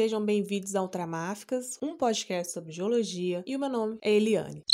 sejam bem-vindos ao Ultramáficas, um podcast sobre geologia, e o meu nome é Eliane.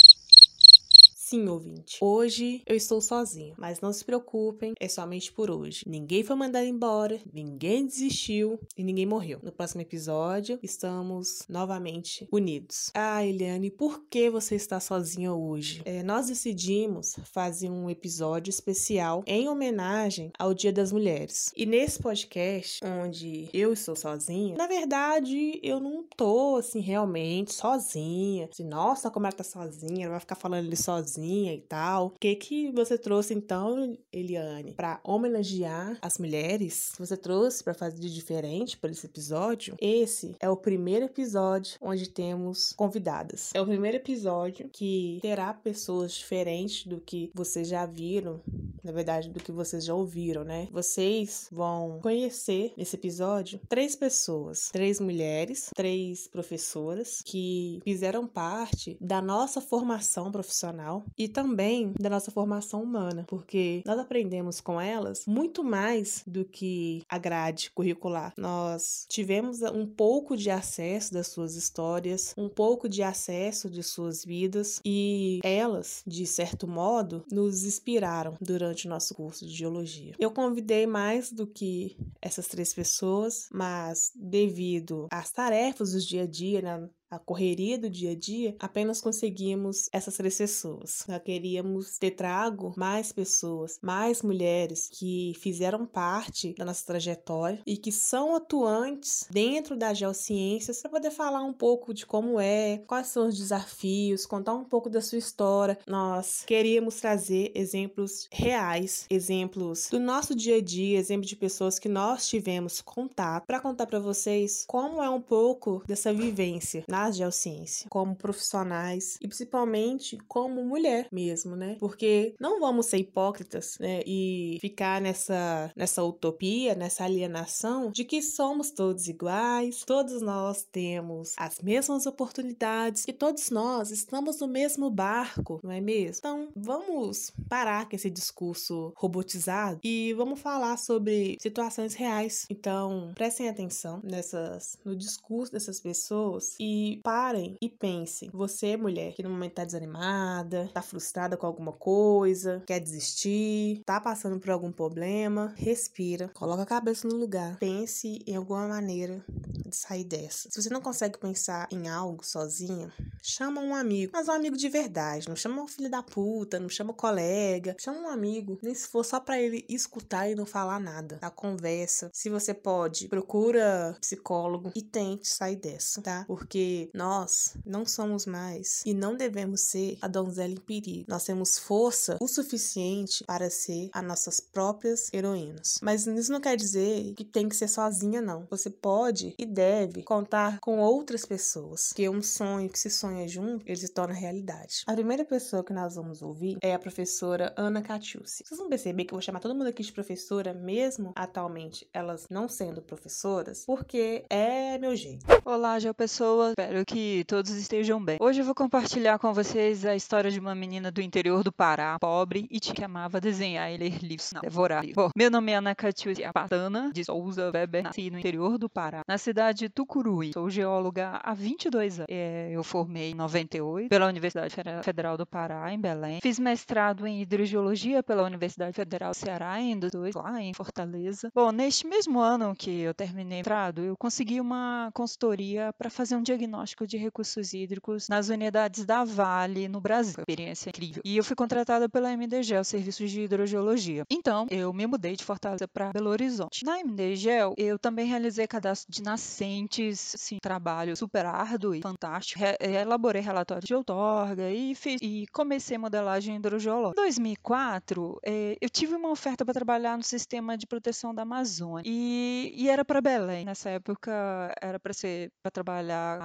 Sim, ouvinte. Hoje eu estou sozinho, mas não se preocupem, é somente por hoje. Ninguém foi mandado embora, ninguém desistiu e ninguém morreu. No próximo episódio, estamos novamente unidos. Ah, Eliane, por que você está sozinha hoje? É, nós decidimos fazer um episódio especial em homenagem ao Dia das Mulheres. E nesse podcast, onde eu estou sozinha, na verdade, eu não tô assim realmente sozinha. Assim, Nossa, como ela tá sozinha, ela vai ficar falando ali sozinha sozinha e tal. O que que você trouxe então, Eliane, para homenagear as mulheres? Você trouxe para fazer de diferente para esse episódio? Esse é o primeiro episódio onde temos convidadas. É o primeiro episódio que terá pessoas diferentes do que vocês já viram, na verdade, do que vocês já ouviram, né? Vocês vão conhecer nesse episódio três pessoas, três mulheres, três professoras que fizeram parte da nossa formação profissional e também da nossa formação humana, porque nós aprendemos com elas muito mais do que a grade curricular. Nós tivemos um pouco de acesso das suas histórias, um pouco de acesso de suas vidas e elas, de certo modo, nos inspiraram durante o nosso curso de geologia. Eu convidei mais do que essas três pessoas, mas devido às tarefas do dia a dia, né, a correria do dia a dia, apenas conseguimos essas três pessoas. Nós queríamos ter trago mais pessoas, mais mulheres que fizeram parte da nossa trajetória e que são atuantes dentro das geociências para poder falar um pouco de como é, quais são os desafios, contar um pouco da sua história. Nós queríamos trazer exemplos reais, exemplos do nosso dia a dia, exemplos de pessoas que nós tivemos contato para contar para vocês como é um pouco dessa vivência nas geociência, como profissionais e principalmente como mulher mesmo, né? Porque não vamos ser hipócritas, né? E ficar nessa, nessa utopia, nessa alienação de que somos todos iguais, todos nós temos as mesmas oportunidades e todos nós estamos no mesmo barco, não é mesmo? Então, vamos parar com esse discurso robotizado e vamos falar sobre situações reais. Então, prestem atenção nessas no discurso dessas pessoas e parem e pensem. Você, mulher, que no momento tá desanimada, tá frustrada com alguma coisa, quer desistir, tá passando por algum problema, respira, coloca a cabeça no lugar, pense em alguma maneira de sair dessa. Se você não consegue pensar em algo sozinha, chama um amigo, mas um amigo de verdade, não chama um filho da puta, não chama um colega, chama um amigo, nem se for só para ele escutar e não falar nada. A conversa, se você pode, procura psicólogo e tente sair dessa, tá? Porque nós não somos mais e não devemos ser a donzela em perigo. Nós temos força o suficiente para ser as nossas próprias heroínas. Mas isso não quer dizer que tem que ser sozinha, não. Você pode e deve contar com outras pessoas, que um sonho que se sonha junto, ele se torna realidade. A primeira pessoa que nós vamos ouvir é a professora Ana Catiusi. Vocês vão perceber que eu vou chamar todo mundo aqui de professora, mesmo atualmente elas não sendo professoras, porque é meu jeito. Olá, Geo Pessoa. Espero que todos estejam bem. Hoje eu vou compartilhar com vocês a história de uma menina do interior do Pará, pobre e que amava desenhar e ler livros, não, devorar livros. Meu nome é Ana Catiusia Patana de Souza Weber, nasci no interior do Pará, na cidade de Tucuruí. Sou geóloga há 22 anos. É, eu formei em 98 pela Universidade Federal do Pará, em Belém. Fiz mestrado em hidrogeologia pela Universidade Federal do Ceará, em 2002, lá em Fortaleza. Bom, neste mesmo ano que eu terminei o mestrado, eu consegui uma consultoria para fazer um diagnóstico diagnóstico de recursos hídricos nas unidades da Vale no Brasil. Experiência incrível. E eu fui contratada pela MDGEL, Serviços de Hidrogeologia. Então, eu me mudei de Fortaleza para Belo Horizonte. Na MDGEL, eu também realizei cadastro de nascentes, assim, trabalho super árduo e fantástico. Re elaborei relatórios de outorga e, fiz, e comecei modelagem hidrogeológica. Em 2004, eh, eu tive uma oferta para trabalhar no sistema de proteção da Amazônia e, e era para Belém. Nessa época, era para ser para trabalhar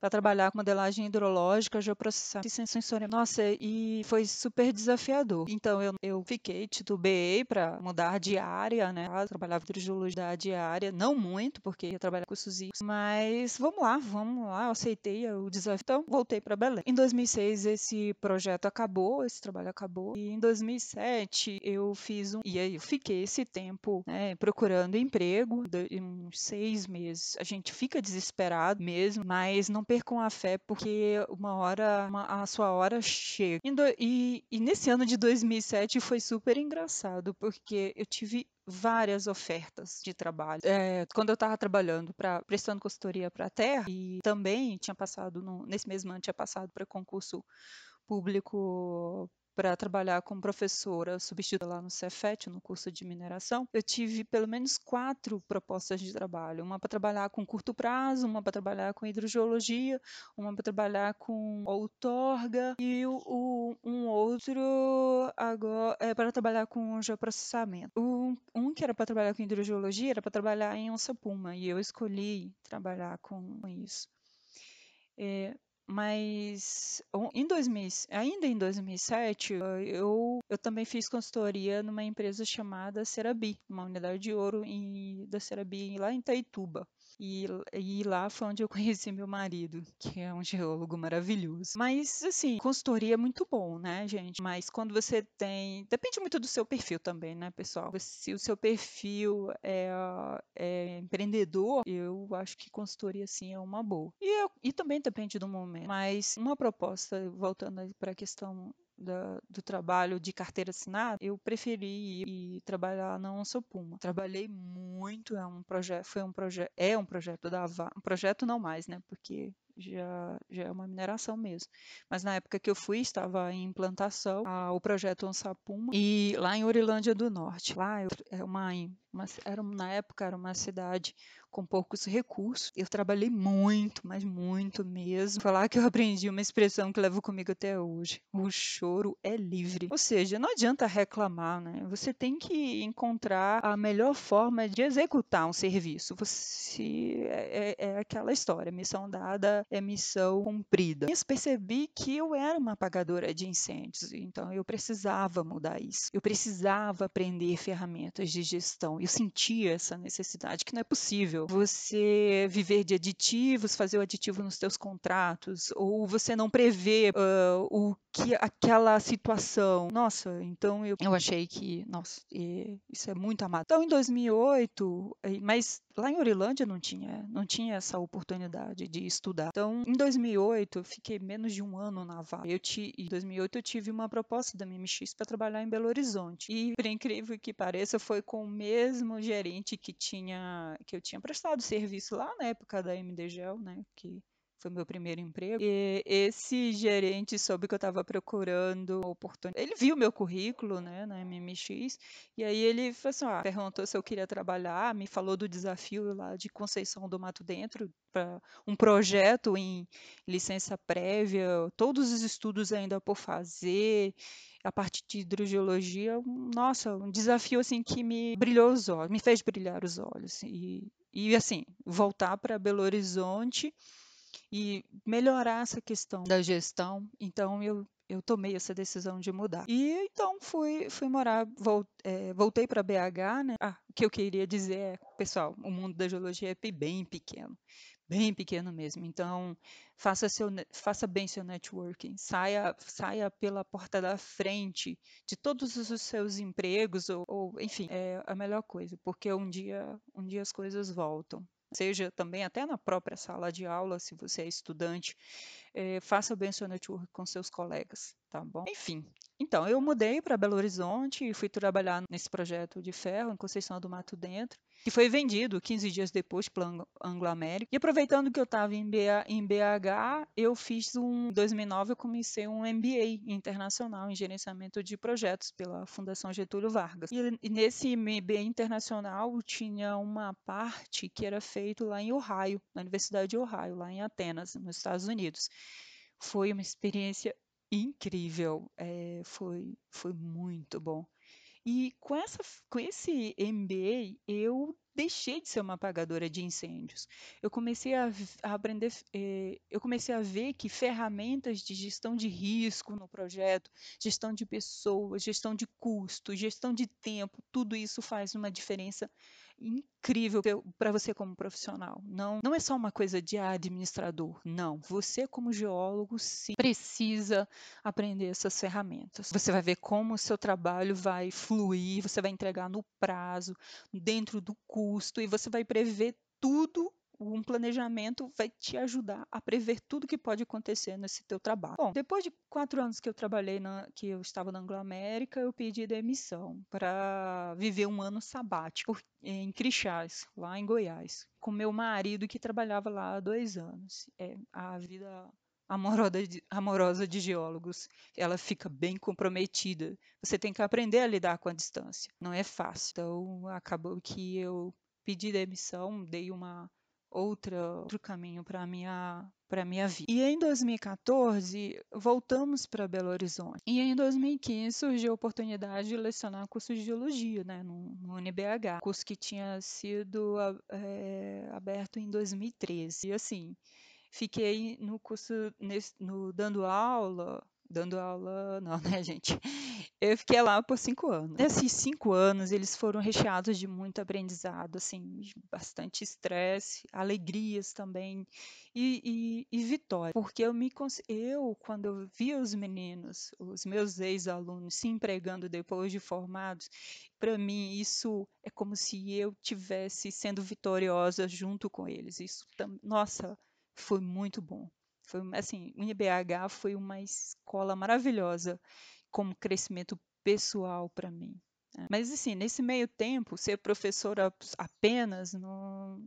Para trabalhar com modelagem hidrológica, geoprocessamento e sensoriamento. Nossa, e foi super desafiador. Então eu, eu fiquei, titubeei para mudar de área, né? Trabalhava em hidrologia diária, não muito, porque ia trabalhar com os SUSIs, mas vamos lá, vamos lá, eu aceitei o desafio. Então voltei para Belém. Em 2006 esse projeto acabou, esse trabalho acabou, e em 2007 eu fiz um. E aí eu fiquei esse tempo né, procurando emprego, uns seis meses. A gente fica desesperado mesmo, mas não percam a fé, porque uma hora, uma, a sua hora chega. E, e nesse ano de 2007 foi super engraçado, porque eu tive várias ofertas de trabalho. É, quando eu estava trabalhando para prestando consultoria para a Terra e também tinha passado no, nesse mesmo ano tinha passado para concurso público para trabalhar como professora substituta lá no Cefet, no curso de mineração, eu tive pelo menos quatro propostas de trabalho. Uma para trabalhar com curto prazo, uma para trabalhar com hidrogeologia, uma para trabalhar com outorga e o, um outro agora é para trabalhar com geoprocessamento. Um, um que era para trabalhar com hidrogeologia era para trabalhar em onça puma e eu escolhi trabalhar com isso. É, mas em 2000, ainda em 2007, eu, eu também fiz consultoria numa empresa chamada Cerabi, uma unidade de ouro em, da Cerabi lá em Itaituba. E, e lá foi onde eu conheci meu marido, que é um geólogo maravilhoso. Mas, assim, consultoria é muito bom, né, gente? Mas quando você tem. Depende muito do seu perfil também, né, pessoal? Se o seu perfil é, é empreendedor, eu acho que consultoria, sim, é uma boa. E, eu, e também depende do momento. Mas uma proposta, voltando para a questão da, do trabalho de carteira assinada, eu preferi ir, trabalhar na Onça Puma. Trabalhei muito, é um projeto, foi um projeto, é um projeto da Vale, um projeto não mais, né? Porque já, já é uma mineração mesmo. Mas na época que eu fui, estava em implantação a, o projeto Onça Puma e lá em Orilândia do Norte. Lá é uma, uma era, na época era uma cidade com poucos recursos. Eu trabalhei muito, mas muito mesmo. Falar que eu aprendi uma expressão que levo comigo até hoje. O choro é livre. Ou seja, não adianta reclamar, né? Você tem que encontrar a melhor forma de executar um serviço. Você é, é, é aquela história, missão dada é missão cumprida. Eu percebi que eu era uma apagadora de incêndios, então eu precisava mudar isso. Eu precisava aprender ferramentas de gestão. Eu sentia essa necessidade que não é possível você viver de aditivos, fazer o aditivo nos seus contratos, ou você não prever uh, o que aquela situação. Nossa, então eu, eu achei que, nossa, isso é muito amado. Então em 2008, mas lá em Orilândia não tinha, não tinha essa oportunidade de estudar. Então em 2008 eu fiquei menos de um ano na Vale. Eu ti, em 2008 eu tive uma proposta da MMX para trabalhar em Belo Horizonte. E por incrível que pareça, foi com o mesmo gerente que tinha que eu tinha prestado serviço lá na época da MDGEL, né, que foi meu primeiro emprego. E esse gerente soube que eu estava procurando oportunidade. Ele viu meu currículo, né, na MMX, e aí ele assim, ah, perguntou se eu queria trabalhar, me falou do desafio lá de Conceição do Mato Dentro, para um projeto em licença prévia, todos os estudos ainda por fazer, a parte de hidrogeologia, nossa, um desafio assim que me brilhou os olhos, me fez brilhar os olhos e e assim, voltar para Belo Horizonte e melhorar essa questão da gestão. Então eu eu tomei essa decisão de mudar. E então fui, fui morar, é, voltei para BH, né? Ah, o que eu queria dizer é, pessoal, o mundo da geologia é bem pequeno bem pequeno mesmo. Então, faça, seu, faça bem seu networking, saia, saia pela porta da frente de todos os seus empregos, ou, ou enfim, é a melhor coisa, porque um dia, um dia as coisas voltam seja também até na própria sala de aula, se você é estudante, é, faça bem seu network com seus colegas, tá bom? Enfim, então eu mudei para Belo Horizonte e fui trabalhar nesse projeto de ferro em Conceição do Mato Dentro que foi vendido 15 dias depois pela Anglo América. E aproveitando que eu estava em, em BH, eu fiz um. Em 2009, eu comecei um MBA internacional em gerenciamento de projetos pela Fundação Getúlio Vargas. E, e nesse MBA internacional tinha uma parte que era feito lá em Ohio, na Universidade de Ohio, lá em Atenas, nos Estados Unidos. Foi uma experiência incrível, é, foi, foi muito bom. E com, essa, com esse MBA, eu deixei de ser uma apagadora de incêndios. Eu comecei a, a aprender, eh, eu comecei a ver que ferramentas de gestão de risco no projeto, gestão de pessoas, gestão de custo, gestão de tempo, tudo isso faz uma diferença incrível para você como profissional. Não, não é só uma coisa de administrador, não. Você como geólogo sim precisa aprender essas ferramentas. Você vai ver como o seu trabalho vai fluir, você vai entregar no prazo, dentro do custo e você vai prever tudo um planejamento vai te ajudar a prever tudo que pode acontecer nesse teu trabalho. Bom, depois de quatro anos que eu trabalhei, na, que eu estava na Anglo-América, eu pedi demissão para viver um ano sabático em Crixás, lá em Goiás, com meu marido que trabalhava lá há dois anos. É, a vida amorosa de, amorosa de geólogos, ela fica bem comprometida. Você tem que aprender a lidar com a distância. Não é fácil. Então, acabou que eu pedi demissão, dei uma outra, outro caminho para minha para minha vida. E em 2014 voltamos para Belo Horizonte. E em 2015 surgiu a oportunidade de lecionar curso de geologia, né, no, no UNBH, curso que tinha sido é, aberto em 2013. E assim, fiquei no curso nesse, no dando aula dando aula, não, né, gente? Eu fiquei lá por cinco anos. Nesses cinco anos, eles foram recheados de muito aprendizado, assim, bastante estresse, alegrias também e, e, e vitória. Porque eu me eu, quando eu via os meninos, os meus ex-alunos se empregando depois de formados, para mim isso é como se eu tivesse sendo vitoriosa junto com eles. Isso, nossa, foi muito bom. Foi assim, o IBH foi uma escola maravilhosa como crescimento pessoal para mim. Né? Mas assim, nesse meio tempo, ser professora apenas não,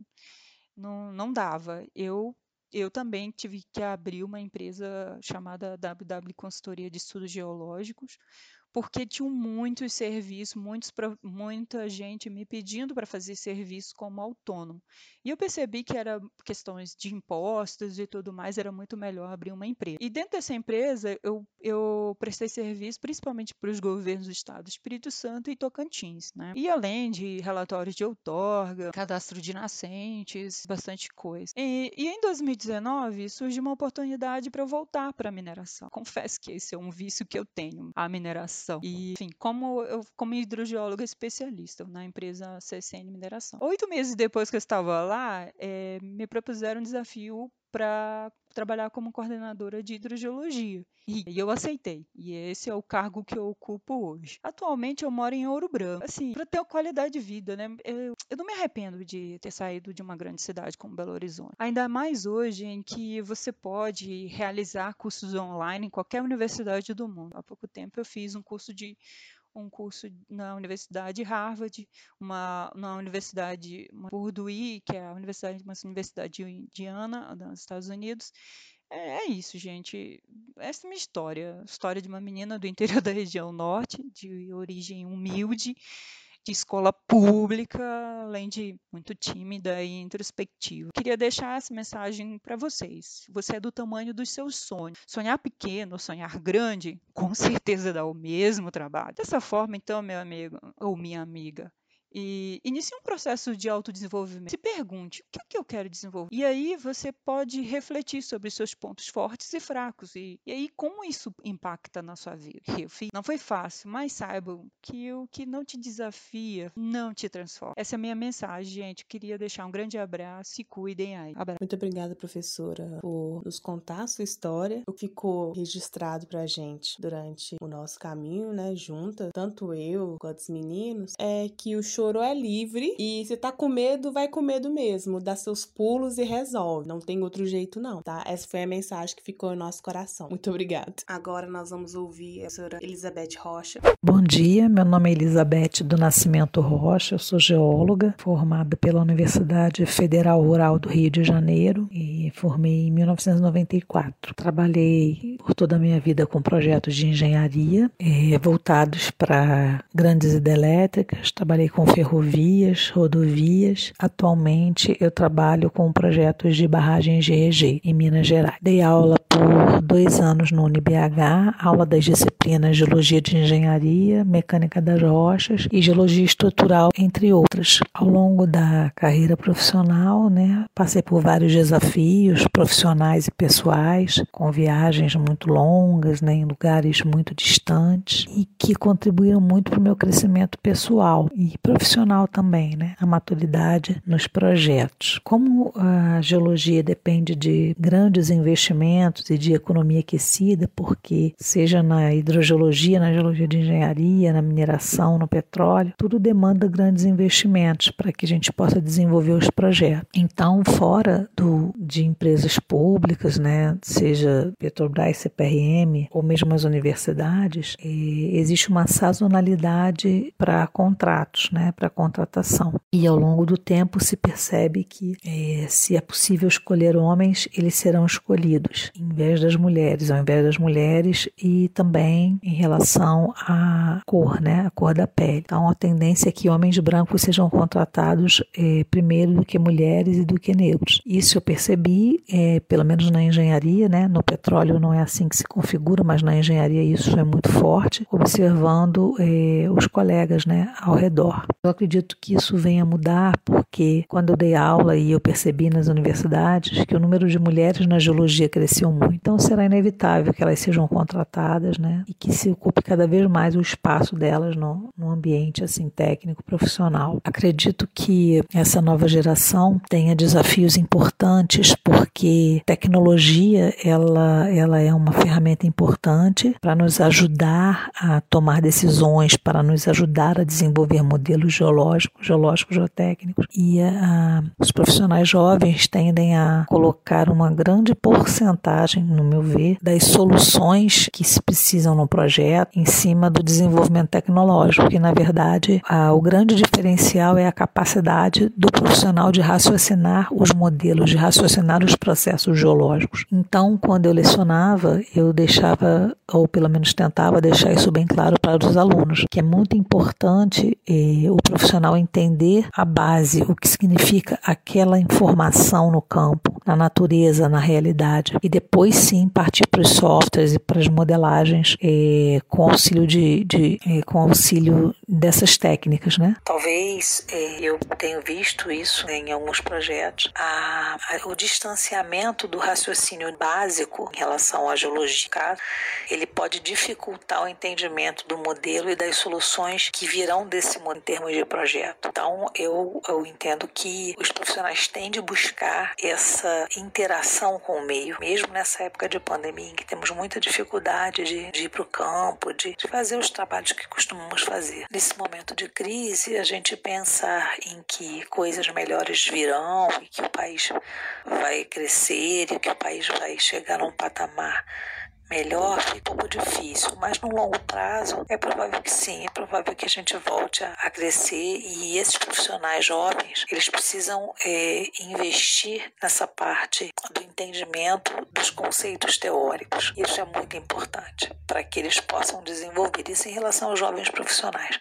não, não dava. Eu eu também tive que abrir uma empresa chamada WW Consultoria de Estudos Geológicos, porque tinham muitos serviços, muitos, muita gente me pedindo para fazer serviço como autônomo. E eu percebi que era questões de impostos e tudo mais, era muito melhor abrir uma empresa. E dentro dessa empresa, eu, eu prestei serviço principalmente para os governos do estado do Espírito Santo e Tocantins. Né? E além de relatórios de outorga, cadastro de nascentes, bastante coisa. E, e em 2019 surgiu uma oportunidade para eu voltar para a mineração. Confesso que esse é um vício que eu tenho, a mineração mineração. E, enfim, como eu como hidrogeóloga especialista na empresa CSN Mineração. Oito meses depois que eu estava lá, é, me propuseram um desafio para trabalhar como coordenadora de hidrogeologia. E eu aceitei. E esse é o cargo que eu ocupo hoje. Atualmente eu moro em Ouro Branco. Assim, para ter qualidade de vida, né? Eu, eu não me arrependo de ter saído de uma grande cidade como Belo Horizonte. Ainda mais hoje em que você pode realizar cursos online em qualquer universidade do mundo. Há pouco tempo eu fiz um curso de um curso na Universidade Harvard, uma na Universidade Purdue, que é a universidade, uma universidade indiana dos Estados Unidos. É, é isso, gente. Essa é minha história. História de uma menina do interior da região norte, de origem humilde, de escola pública, além de muito tímida e introspectiva. Queria deixar essa mensagem para vocês. Você é do tamanho dos seus sonhos. Sonhar pequeno, sonhar grande, com certeza dá o mesmo trabalho. Dessa forma, então, meu amigo ou minha amiga, e inicie um processo de autodesenvolvimento. Se pergunte, o que, é que eu quero desenvolver? E aí você pode refletir sobre seus pontos fortes e fracos. E, e aí, como isso impacta na sua vida? Não foi fácil, mas saibam que o que não te desafia não te transforma. Essa é a minha mensagem, gente. Queria deixar um grande abraço. Se cuidem aí. Muito obrigada, professora, por nos contar a sua história, o que ficou registrado pra gente durante o nosso caminho, né, junta, tanto eu quanto os meninos, é que o show choro é livre e se tá com medo, vai com medo mesmo. Dá seus pulos e resolve. Não tem outro jeito, não, tá? Essa foi a mensagem que ficou no nosso coração. Muito obrigada. Agora nós vamos ouvir a senhora Elizabeth Rocha. Bom dia, meu nome é Elizabeth do Nascimento Rocha, eu sou geóloga, formada pela Universidade Federal Rural do Rio de Janeiro e formei em 1994. Trabalhei por toda a minha vida com projetos de engenharia eh, voltados para grandes hidrelétricas, trabalhei com ferrovias, rodovias. Atualmente eu trabalho com projetos de barragens GEG em Minas Gerais. Dei aula por dois anos no UniBH, aula das disciplinas Geologia de Engenharia, Mecânica das Rochas e Geologia Estrutural, entre outras. Ao longo da carreira profissional, né, passei por vários desafios profissionais e pessoais, com viagens muito longas, né, em lugares muito distantes e que contribuíram muito para o meu crescimento pessoal e profissional também, né, a maturidade nos projetos. Como a geologia depende de grandes investimentos e de economia aquecida, porque seja na hidrogeologia, na geologia de engenharia, na mineração, no petróleo, tudo demanda grandes investimentos para que a gente possa desenvolver os projetos. Então, fora do, de empresas públicas, né, seja Petrobras, CPRM ou mesmo as universidades, eh, existe uma sazonalidade para contratos, né, para contratação. E ao longo do tempo se percebe que eh, se é possível escolher homens, eles serão escolhidos em vez das mulheres, ao invés das mulheres e também em relação à cor, né, a cor da pele. Então a tendência é que homens brancos sejam contratados eh, primeiro do que mulheres e do que negros. Isso eu percebi, eh, pelo menos na engenharia, né, no petróleo não é assim que se configura, mas na engenharia isso é muito forte, observando eh, os colegas, né, ao redor. Eu acredito que isso venha mudar porque quando eu dei aula e eu percebi nas universidades que o número de mulheres na geologia cresceu muito, então será inevitável que elas sejam contratadas, né, e que se ocupe cada vez mais o espaço delas no, no ambiente assim técnico profissional. Acredito que essa nova geração tenha desafios importantes porque tecnologia ela ela é uma ferramenta importante para nos ajudar a tomar decisões, para nos ajudar a desenvolver modelos geológicos, geológicos, geotécnicos e a, os profissionais jovens tendem a colocar uma grande porcentagem, no meu ver, das soluções que se precisam no projeto em cima do desenvolvimento tecnológico, que na verdade o grande diferencial é a capacidade do profissional de raciocinar os modelos, de raciocinar os processos geológicos. Então, quando eu lecionava, eu deixava, ou pelo menos tentava deixar isso bem claro para os alunos, que é muito importante eh, o profissional entender a base, o que significa aquela informação no campo, na natureza, na realidade, e depois sim partir para os softwares e para as modelagens eh, com auxílio de, de eh, com auxílio dessas técnicas, né? Talvez eh, eu tenha visto isso em alguns projetos, a, a, o distanciamento do raciocínio básico em relação à geologia, ele pode dificultar o entendimento do modelo e das soluções que virão desse modelo em termos de projeto. Então, eu, eu entendo que os profissionais têm de buscar essa interação com o meio, mesmo nessa época de pandemia, em que temos muita dificuldade de, de ir para o campo, de, de fazer os trabalhos que costumamos fazer. Nesse momento de crise, a gente pensa em que coisas melhores virão e que o país vai crescer e que o país vai chegar a um patamar melhor fica um pouco difícil, mas no longo prazo é provável que sim, é provável que a gente volte a, crescer e esses profissionais jovens eles precisam é, investir nessa parte do entendimento dos conceitos teóricos. Isso é muito importante para que eles possam desenvolver isso em relação aos jovens profissionais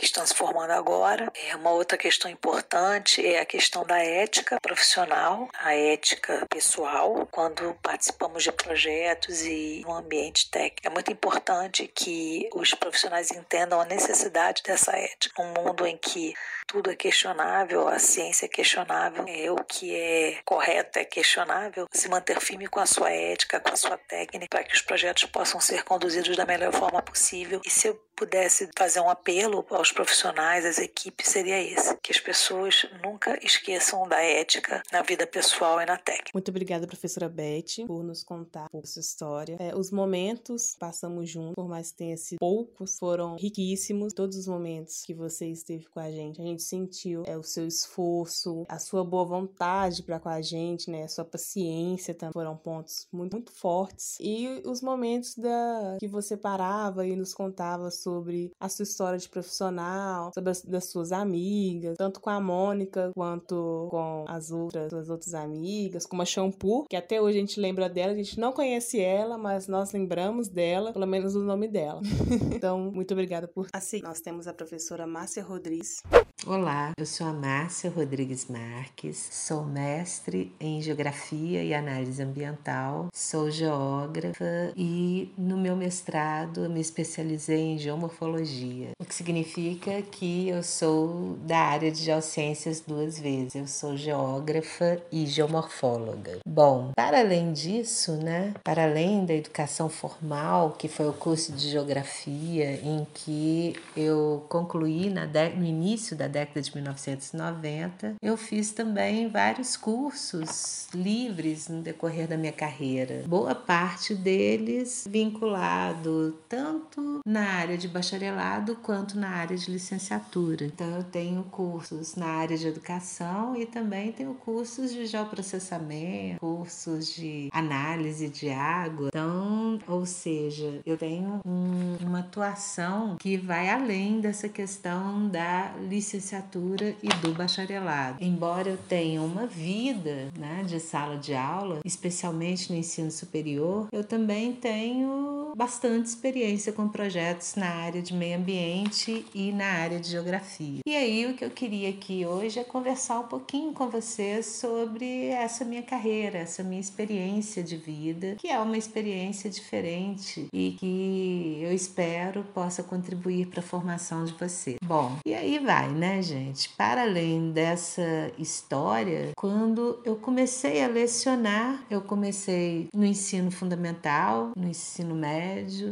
que estão se formando agora. É uma outra questão importante é a questão da ética profissional, a ética pessoal, quando participamos de projetos e no ambiente técnico. É muito importante que os profissionais entendam a necessidade dessa ética. Num mundo em que tudo é questionável, a ciência é questionável, é, o que é correto é questionável, se manter firme com a sua ética, com a sua técnica, para que os projetos possam ser conduzidos da melhor forma possível. E se pudesse fazer um apelo aos profissionais, às equipes, seria esse: que as pessoas nunca esqueçam da ética na vida pessoal e na técnica. Muito obrigada, professora Beth, por nos contar a sua história. É, os momentos passamos juntos, por mais que tenha sido poucos, foram riquíssimos. Todos os momentos que você esteve com a gente, a gente sentiu é, o seu esforço, a sua boa vontade para com a gente, né? A sua paciência também foram pontos muito, muito fortes. E os momentos da que você parava e nos contava sobre sobre a sua história de profissional, sobre as das suas amigas, tanto com a Mônica quanto com as outras, as outras amigas, como a Shampoo, que até hoje a gente lembra dela, a gente não conhece ela, mas nós lembramos dela, pelo menos o nome dela. então, muito obrigada por. Assim, nós temos a professora Márcia Rodrigues. Olá, eu sou a Márcia Rodrigues Marques, sou mestre em Geografia e Análise Ambiental, sou geógrafa e no meu mestrado me especializei em Geomorfologia, o que significa que eu sou da área de geociências duas vezes, eu sou geógrafa e geomorfóloga. Bom, para além disso, né, para além da educação formal, que foi o curso de Geografia em que eu concluí no início da década de 1990, eu fiz também vários cursos livres no decorrer da minha carreira. Boa parte deles vinculado tanto na área de bacharelado quanto na área de licenciatura. Então eu tenho cursos na área de educação e também tenho cursos de geoprocessamento, cursos de análise de água. Então, ou seja, eu tenho um, uma atuação que vai além dessa questão da licenciatura e do bacharelado. Embora eu tenha uma vida né, de sala de aula, especialmente no ensino superior, eu também tenho bastante experiência com projetos na área de meio ambiente e na área de geografia. E aí o que eu queria aqui hoje é conversar um pouquinho com vocês sobre essa minha carreira, essa minha experiência de vida, que é uma experiência diferente e que eu espero possa contribuir para a formação de você. Bom, e aí vai, né, gente? Para além dessa história, quando eu comecei a lecionar, eu comecei no ensino fundamental, no ensino médio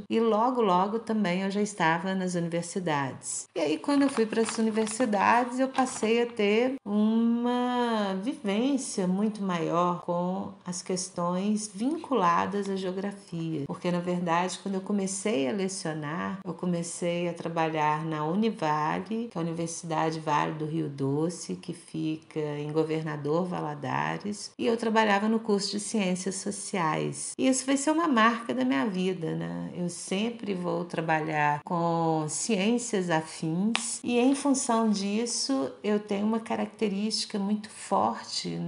e logo, logo também eu já estava nas universidades. E aí, quando eu fui para as universidades, eu passei a ter uma vivência muito maior com as questões vinculadas à geografia, porque na verdade, quando eu comecei a lecionar, eu comecei a trabalhar na Univale, que é a Universidade Vale do Rio Doce, que fica em Governador Valadares, e eu trabalhava no curso de Ciências Sociais. E isso vai ser uma marca da minha vida, né? Eu sempre vou trabalhar com ciências afins e em função disso eu tenho uma característica muito forte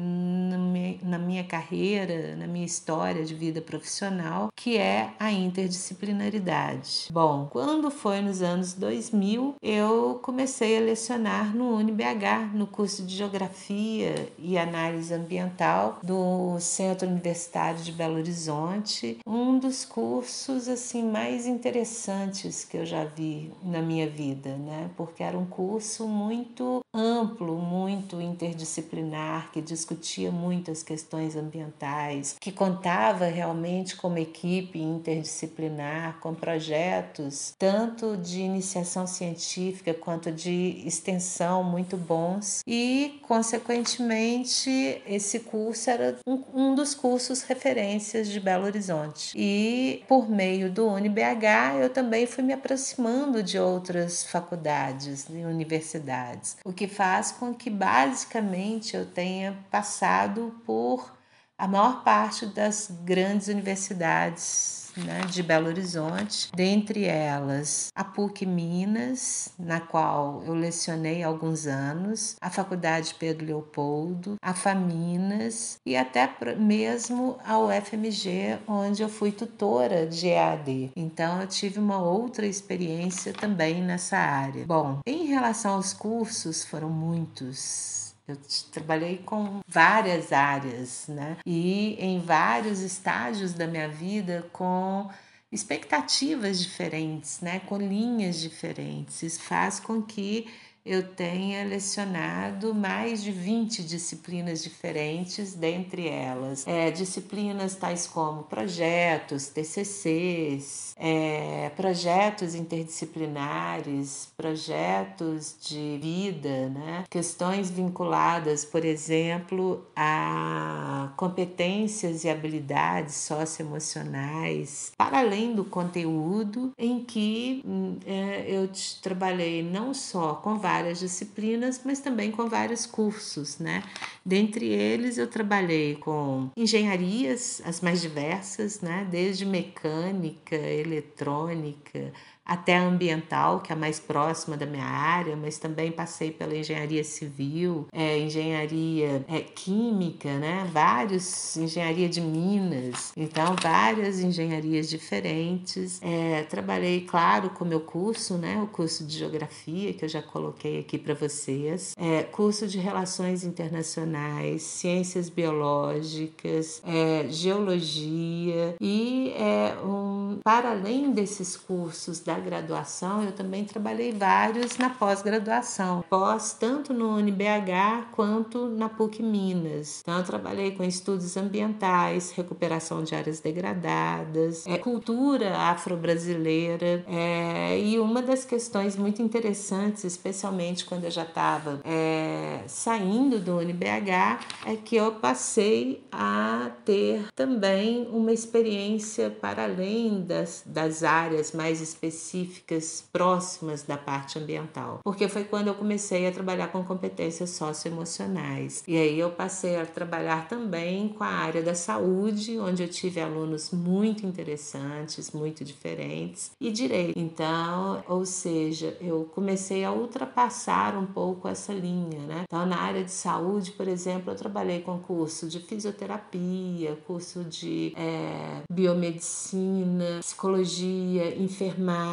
na minha carreira, na minha história de vida profissional, que é a interdisciplinaridade. Bom, quando foi nos anos 2000, eu comecei a lecionar no UniBH, no curso de Geografia e Análise Ambiental do Centro Universitário de Belo Horizonte, um dos cursos assim mais interessantes que eu já vi na minha vida, né? Porque era um curso muito amplo, muito interdisciplinar, que discutia muitas questões ambientais, que contava realmente com uma equipe interdisciplinar, com projetos tanto de iniciação científica quanto de extensão muito bons e, consequentemente, esse curso era um, um dos cursos referências de Belo Horizonte. E, por meio do UniBH, eu também fui me aproximando de outras faculdades e universidades, o que faz com que, basicamente, eu tenha passado por a maior parte das grandes universidades né, de Belo Horizonte, dentre elas a PUC Minas, na qual eu lecionei alguns anos, a Faculdade Pedro Leopoldo, a FAMINAS e até mesmo a UFMG, onde eu fui tutora de EAD. Então eu tive uma outra experiência também nessa área. Bom, em relação aos cursos, foram muitos eu trabalhei com várias áreas, né? E em vários estágios da minha vida com expectativas diferentes, né? Com linhas diferentes. Isso faz com que eu tenha lecionado mais de 20 disciplinas diferentes, dentre elas é, disciplinas tais como projetos, TCCs, é, projetos interdisciplinares, projetos de vida, né? questões vinculadas, por exemplo, a competências e habilidades socioemocionais, para além do conteúdo, em que hum, é, eu trabalhei não só com vários várias disciplinas, mas também com vários cursos, né? Dentre eles, eu trabalhei com engenharias, as mais diversas, né? Desde mecânica, eletrônica, até a ambiental, que é a mais próxima da minha área, mas também passei pela engenharia civil, é, engenharia é, química, né? Vários, engenharia de minas, então várias engenharias diferentes. É, trabalhei, claro, com o meu curso, né? O curso de geografia, que eu já coloquei aqui para vocês, é, curso de relações internacionais, ciências biológicas, é, geologia e é, um, para além desses cursos da graduação, eu também trabalhei vários na pós-graduação, pós tanto no UniBH quanto na PUC Minas. Então, eu trabalhei com estudos ambientais, recuperação de áreas degradadas, é, cultura afro-brasileira é, e uma das questões muito interessantes, especialmente quando eu já estava é, saindo do UniBH, é que eu passei a ter também uma experiência para além das, das áreas mais específicas específicas próximas da parte ambiental, porque foi quando eu comecei a trabalhar com competências socioemocionais. E aí eu passei a trabalhar também com a área da saúde, onde eu tive alunos muito interessantes, muito diferentes, e direito. Então, ou seja, eu comecei a ultrapassar um pouco essa linha, né? Então, na área de saúde, por exemplo, eu trabalhei com curso de fisioterapia, curso de é, biomedicina, psicologia, enfermagem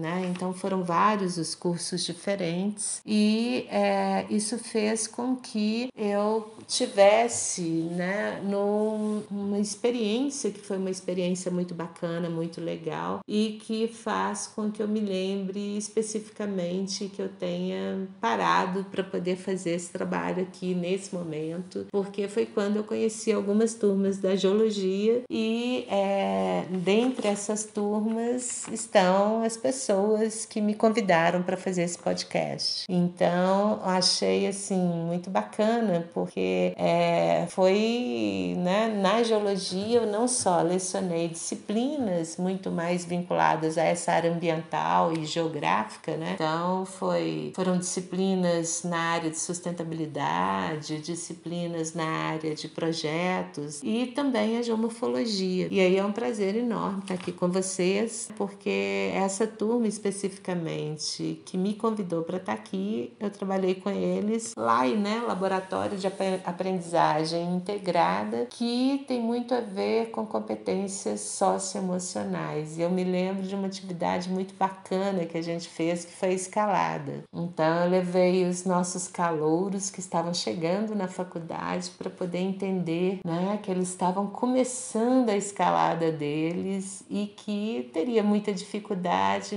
né? Então foram vários os cursos diferentes e é, isso fez com que eu tivesse, né, numa experiência que foi uma experiência muito bacana, muito legal e que faz com que eu me lembre especificamente que eu tenha parado para poder fazer esse trabalho aqui nesse momento, porque foi quando eu conheci algumas turmas da geologia e é, dentre essas turmas estão as pessoas que me convidaram para fazer esse podcast. Então, achei assim muito bacana, porque é, foi né, na geologia eu não só lecionei disciplinas muito mais vinculadas a essa área ambiental e geográfica, né? Então, foi, foram disciplinas na área de sustentabilidade, disciplinas na área de projetos e também a geomorfologia. E aí é um prazer enorme estar aqui com vocês, porque essa turma especificamente que me convidou para estar tá aqui, eu trabalhei com eles lá em né, laboratório de aprendizagem integrada, que tem muito a ver com competências socioemocionais. E eu me lembro de uma atividade muito bacana que a gente fez, que foi escalada. Então eu levei os nossos calouros que estavam chegando na faculdade para poder entender né, que eles estavam começando a escalada deles e que teria muita dificuldade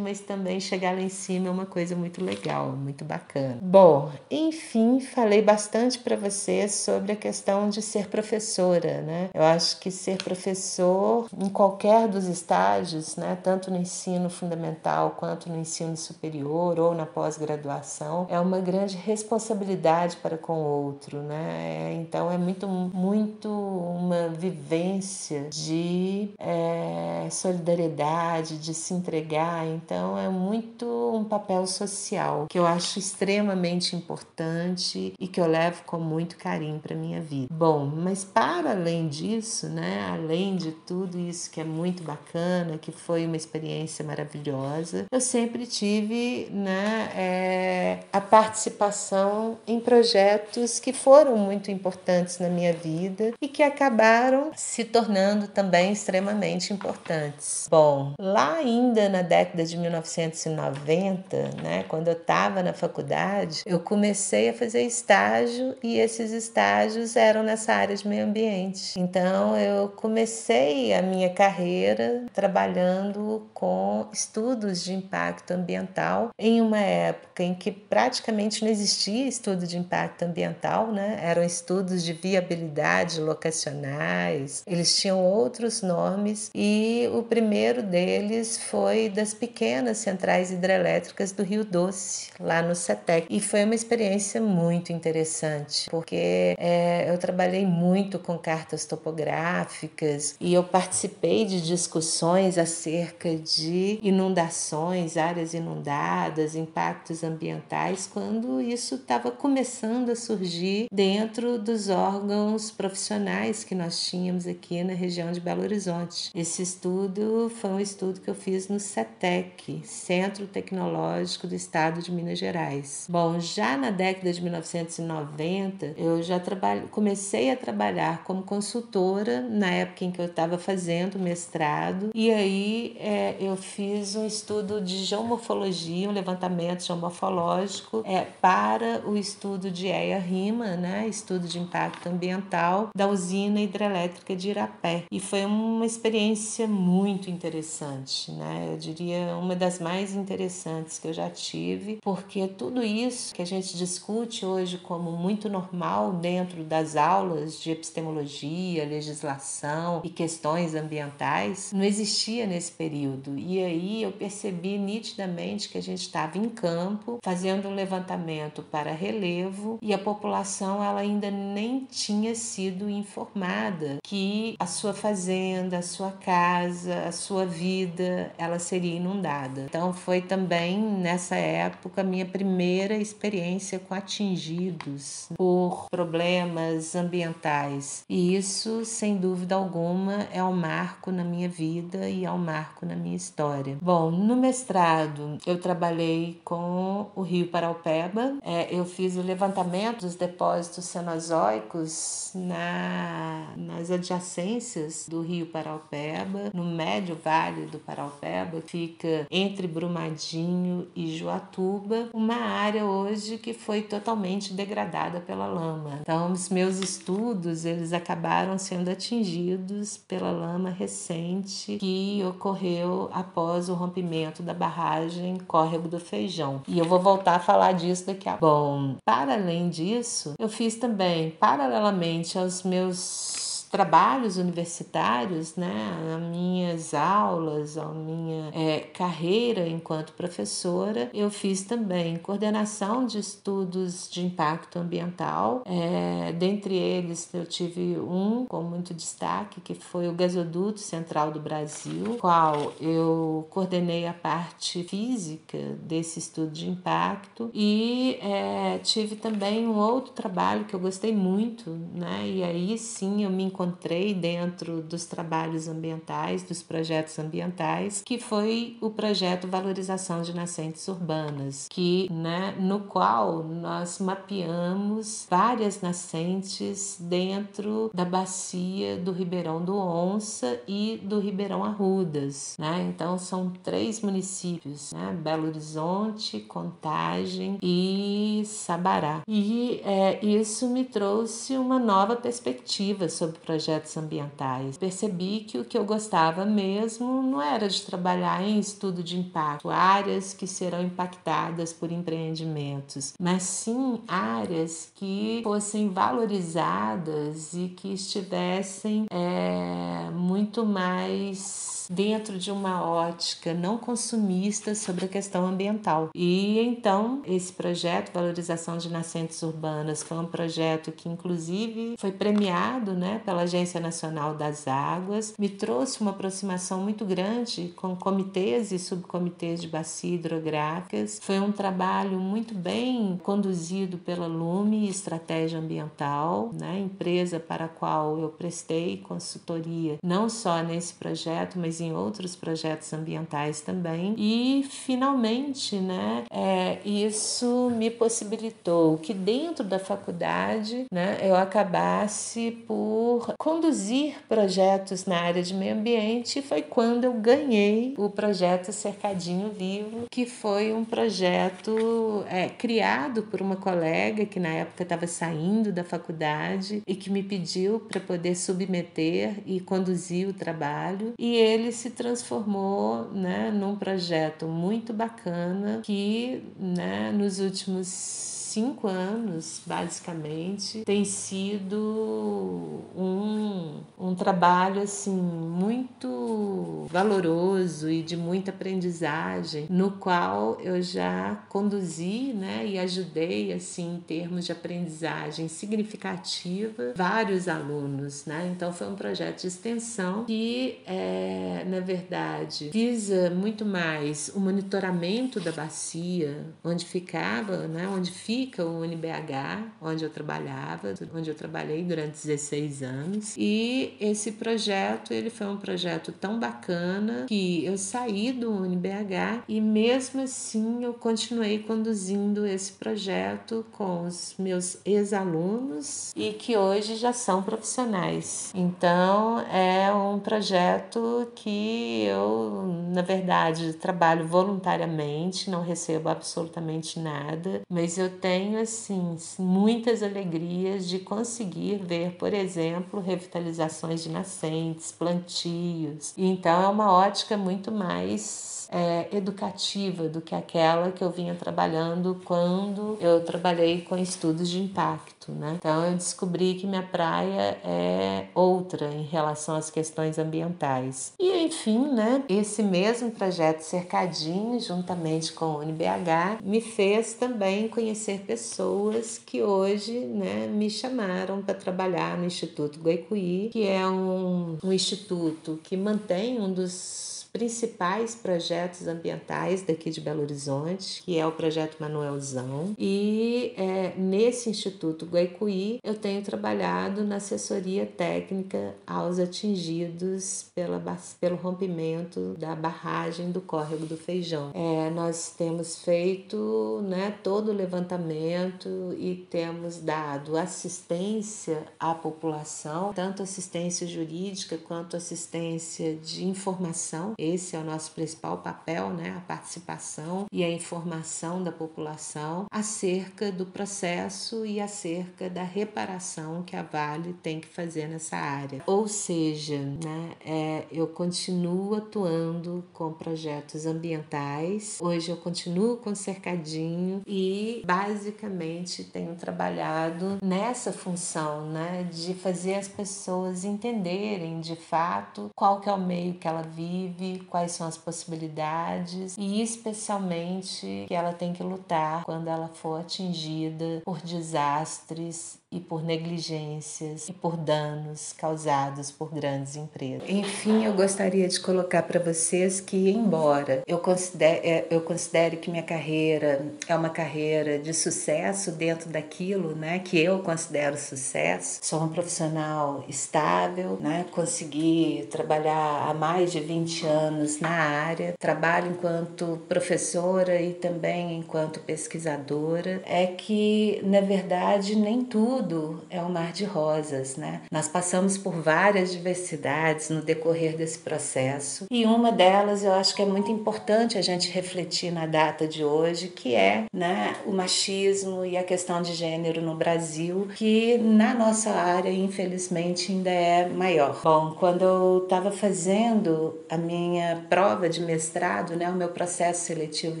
mas também chegar lá em cima é uma coisa muito legal, muito bacana. Bom, enfim, falei bastante para vocês sobre a questão de ser professora, né? Eu acho que ser professor em qualquer dos estágios, né, tanto no ensino fundamental quanto no ensino superior ou na pós-graduação, é uma grande responsabilidade para com o outro, né? Então é muito, muito uma vivência de é, solidariedade, de se entregar então é muito um papel social que eu acho extremamente importante e que eu levo com muito carinho para minha vida. Bom, mas para além disso, né, além de tudo isso que é muito bacana, que foi uma experiência maravilhosa, eu sempre tive né, é, a participação em projetos que foram muito importantes na minha vida e que acabaram se tornando também extremamente importantes. Bom, lá ainda na década de 1990, né, quando eu estava na faculdade, eu comecei a fazer estágio e esses estágios eram nessa área de meio ambiente. Então eu comecei a minha carreira trabalhando com estudos de impacto ambiental em uma época em que praticamente não existia estudo de impacto ambiental, né? Eram estudos de viabilidade locacionais, eles tinham outros nomes e o primeiro deles foi das pequenas centrais hidrelétricas do Rio Doce, lá no CETEC. E foi uma experiência muito interessante, porque é, eu trabalhei muito com cartas topográficas e eu participei de discussões acerca de inundações, áreas inundadas, impactos ambientais, quando isso estava começando a surgir dentro dos órgãos profissionais que nós tínhamos aqui na região de Belo Horizonte. Esse estudo foi um estudo que eu fiz no CETEC, Centro Tecnológico do Estado de Minas Gerais. Bom, já na década de 1990, eu já trabalho, comecei a trabalhar como consultora na época em que eu estava fazendo mestrado, e aí é, eu fiz um estudo de geomorfologia, um levantamento geomorfológico é, para o estudo de EIA-RIMA, né, estudo de impacto ambiental da usina hidrelétrica de Irapé. E foi uma experiência muito interessante, né? Eu diria uma das mais interessantes que eu já tive, porque tudo isso que a gente discute hoje como muito normal dentro das aulas de epistemologia, legislação e questões ambientais não existia nesse período. E aí eu percebi nitidamente que a gente estava em campo fazendo um levantamento para relevo e a população ela ainda nem tinha sido informada que a sua fazenda, a sua casa, a sua vida, ela seria inundada. Então foi também nessa época minha primeira experiência com atingidos por problemas ambientais. E isso, sem dúvida alguma, é um marco na minha vida e é um marco na minha história. Bom, no mestrado eu trabalhei com o Rio Paraupeba. É, eu fiz o levantamento dos depósitos cenozoicos na, nas adjacências do Rio Paraupeba, no médio vale do Paraupeba, fica entre Brumadinho e Juatuba, uma área hoje que foi totalmente degradada pela lama. Então, os meus estudos, eles acabaram sendo atingidos pela lama recente que ocorreu após o rompimento da barragem Córrego do Feijão. E eu vou voltar a falar disso daqui a pouco. Bom, para além disso, eu fiz também, paralelamente aos meus trabalhos universitários, né, as minhas aulas, a minha é, carreira enquanto professora, eu fiz também coordenação de estudos de impacto ambiental. É, dentre eles, eu tive um com muito destaque, que foi o gasoduto central do Brasil, qual eu coordenei a parte física desse estudo de impacto e é, tive também um outro trabalho que eu gostei muito, né, e aí sim eu me encontrei encontrei dentro dos trabalhos ambientais, dos projetos ambientais, que foi o projeto Valorização de Nascentes Urbanas, que, né, no qual nós mapeamos várias nascentes dentro da bacia do Ribeirão do Onça e do Ribeirão Arrudas. Né? Então, são três municípios, né? Belo Horizonte, Contagem e Sabará. E é, isso me trouxe uma nova perspectiva sobre o projetos ambientais. Percebi que o que eu gostava mesmo não era de trabalhar em estudo de impacto, áreas que serão impactadas por empreendimentos, mas sim áreas que fossem valorizadas e que estivessem é, muito mais dentro de uma ótica não consumista sobre a questão ambiental. E então, esse projeto Valorização de Nascentes Urbanas foi um projeto que, inclusive, foi premiado né, pela Agência Nacional das Águas, me trouxe uma aproximação muito grande com comitês e subcomitês de bacia hidrográficas. Foi um trabalho muito bem conduzido pela Lume Estratégia Ambiental, né, empresa para a qual eu prestei consultoria, não só nesse projeto, mas em outros projetos ambientais também. E finalmente, né, é, isso me possibilitou que dentro da faculdade, né, eu acabasse por conduzir projetos na área de meio ambiente. E foi quando eu ganhei o projeto Cercadinho Vivo, que foi um projeto é, criado por uma colega que na época estava saindo da faculdade e que me pediu para poder submeter e conduzir o trabalho. E ele se transformou né, num projeto muito bacana que né, nos últimos cinco anos, basicamente, tem sido um, um trabalho assim muito valoroso e de muita aprendizagem, no qual eu já conduzi, né, e ajudei assim em termos de aprendizagem significativa vários alunos, né? Então foi um projeto de extensão que, é, na verdade, visa muito mais o monitoramento da bacia, onde ficava, né? Onde fica o UNBH, onde eu trabalhava, onde eu trabalhei durante 16 anos. E esse projeto, ele foi um projeto tão bacana que eu saí do UNBH e mesmo assim eu continuei conduzindo esse projeto com os meus ex-alunos e que hoje já são profissionais. Então é um projeto que eu, na verdade, trabalho voluntariamente, não recebo absolutamente nada, mas eu tenho assim muitas alegrias de conseguir ver, por exemplo, revitalizações de nascentes, plantios. Então é uma ótica muito mais é, educativa do que aquela que eu vinha trabalhando quando eu trabalhei com estudos de impacto, né? Então eu descobri que minha praia é outra em relação às questões ambientais. E enfim, né? Esse mesmo projeto Cercadinho, juntamente com o UniBH, me fez também conhecer pessoas que hoje, né, me chamaram para trabalhar no Instituto Goicuí, que é um, um instituto que mantém um dos principais projetos ambientais daqui de Belo Horizonte, que é o projeto Manuelzão. E é, nesse Instituto Guaicuí eu tenho trabalhado na assessoria técnica aos atingidos pela, pelo rompimento da barragem do córrego do Feijão. É, nós temos feito né, todo o levantamento e temos dado assistência à população, tanto assistência jurídica quanto assistência de informação esse é o nosso principal papel, né? A participação e a informação da população acerca do processo e acerca da reparação que a Vale tem que fazer nessa área. Ou seja, né, é, eu continuo atuando com projetos ambientais, hoje eu continuo com cercadinho e basicamente tenho trabalhado nessa função, né, de fazer as pessoas entenderem de fato qual que é o meio que ela vive, quais são as possibilidades e especialmente que ela tem que lutar quando ela for atingida por desastres e por negligências e por danos causados por grandes empresas. Enfim, eu gostaria de colocar para vocês que, embora eu considere, é, eu considere que minha carreira é uma carreira de sucesso dentro daquilo né, que eu considero sucesso, sou uma profissional estável, né, consegui trabalhar há mais de 20 anos na área, trabalho enquanto professora e também enquanto pesquisadora, é que, na verdade, nem tudo tudo é um mar de rosas, né? Nós passamos por várias diversidades no decorrer desse processo e uma delas eu acho que é muito importante a gente refletir na data de hoje, que é, né, o machismo e a questão de gênero no Brasil, que na nossa área, infelizmente, ainda é maior. Bom, quando eu estava fazendo a minha prova de mestrado, né, o meu processo seletivo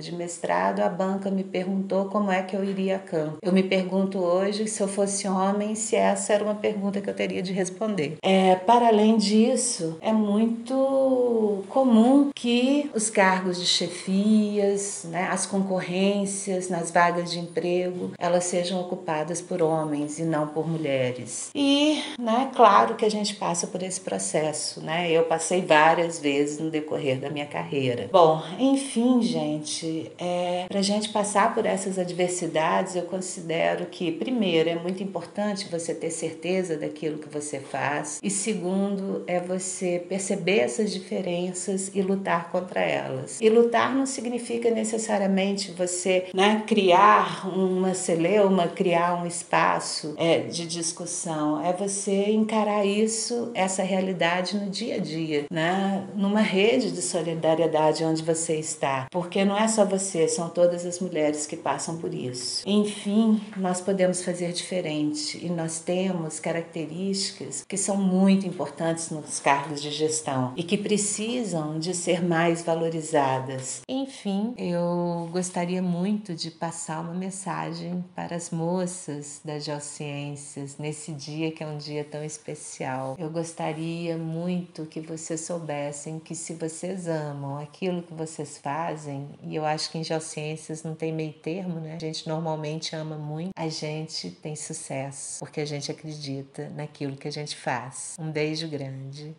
de mestrado, a banca me perguntou como é que eu iria a campo. Eu me pergunto hoje se eu fosse homem, se essa era uma pergunta que eu teria de responder. É, para além disso, é muito comum que os cargos de chefias, né, as concorrências nas vagas de emprego, elas sejam ocupadas por homens e não por mulheres. E, né, claro que a gente passa por esse processo, né? Eu passei várias vezes no decorrer da minha carreira. Bom, enfim, gente, é, para a gente passar por essas adversidades, eu considero que, primeiro, é muito importante importante você ter certeza daquilo que você faz. E segundo, é você perceber essas diferenças e lutar contra elas. E lutar não significa necessariamente você né, criar uma celeuma, criar um espaço é, de discussão. É você encarar isso, essa realidade no dia a dia, né? numa rede de solidariedade onde você está. Porque não é só você, são todas as mulheres que passam por isso. Enfim, nós podemos fazer diferente e nós temos características que são muito importantes nos cargos de gestão e que precisam de ser mais valorizadas. Enfim, eu gostaria muito de passar uma mensagem para as moças das geociências nesse dia que é um dia tão especial. Eu gostaria muito que vocês soubessem que se vocês amam aquilo que vocês fazem, e eu acho que em geociências não tem meio termo, né? A gente normalmente ama muito, a gente tem sucesso, porque a gente acredita naquilo que a gente faz. Um beijo grande.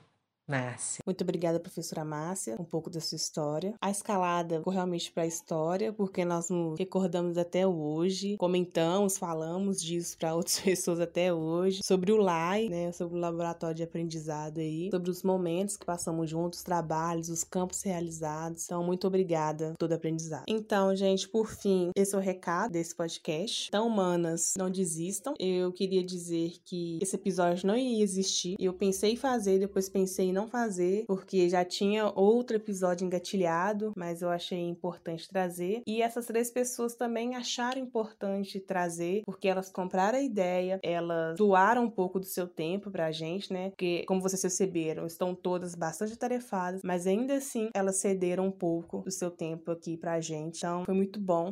Márcia. Muito obrigada, professora Márcia, um pouco da sua história. A escalada ficou realmente para a história, porque nós nos recordamos até hoje, comentamos, falamos disso para outras pessoas até hoje, sobre o LAI, né, sobre o laboratório de aprendizado aí, sobre os momentos que passamos juntos, os trabalhos, os campos realizados. Então, muito obrigada por todo aprendizado. Então, gente, por fim, esse é o recado desse podcast. Então, manas, não desistam. Eu queria dizer que esse episódio não ia existir. Eu pensei em fazer, depois pensei não fazer, porque já tinha outro episódio engatilhado, mas eu achei importante trazer. E essas três pessoas também acharam importante trazer, porque elas compraram a ideia, elas doaram um pouco do seu tempo pra gente, né? Porque, como vocês perceberam, estão todas bastante tarefadas, mas ainda assim elas cederam um pouco do seu tempo aqui pra gente. Então, foi muito bom.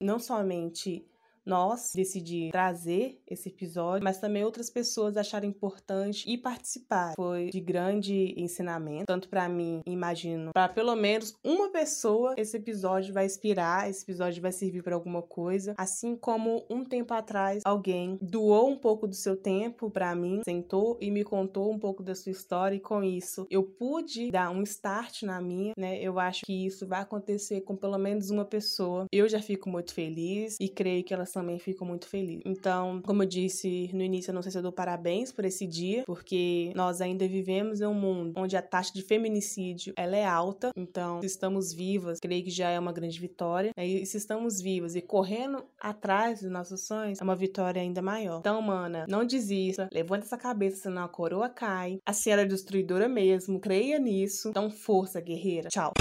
Não somente nós decidir trazer esse episódio, mas também outras pessoas acharam importante e participar. Foi de grande ensinamento, tanto para mim, imagino, para pelo menos uma pessoa esse episódio vai inspirar, esse episódio vai servir para alguma coisa, assim como um tempo atrás alguém doou um pouco do seu tempo para mim, sentou e me contou um pouco da sua história e com isso eu pude dar um start na minha, né? Eu acho que isso vai acontecer com pelo menos uma pessoa. Eu já fico muito feliz e creio que também ficam muito felizes. Então, como eu disse no início, eu não sei se eu dou parabéns por esse dia, porque nós ainda vivemos em um mundo onde a taxa de feminicídio ela é alta. Então, se estamos vivas, creio que já é uma grande vitória. E se estamos vivas e correndo atrás dos nossos sonhos, é uma vitória ainda maior. Então, mana, não desista, levanta essa cabeça, senão a coroa cai. A senhora é destruidora mesmo, creia nisso. Então, força, guerreira. Tchau.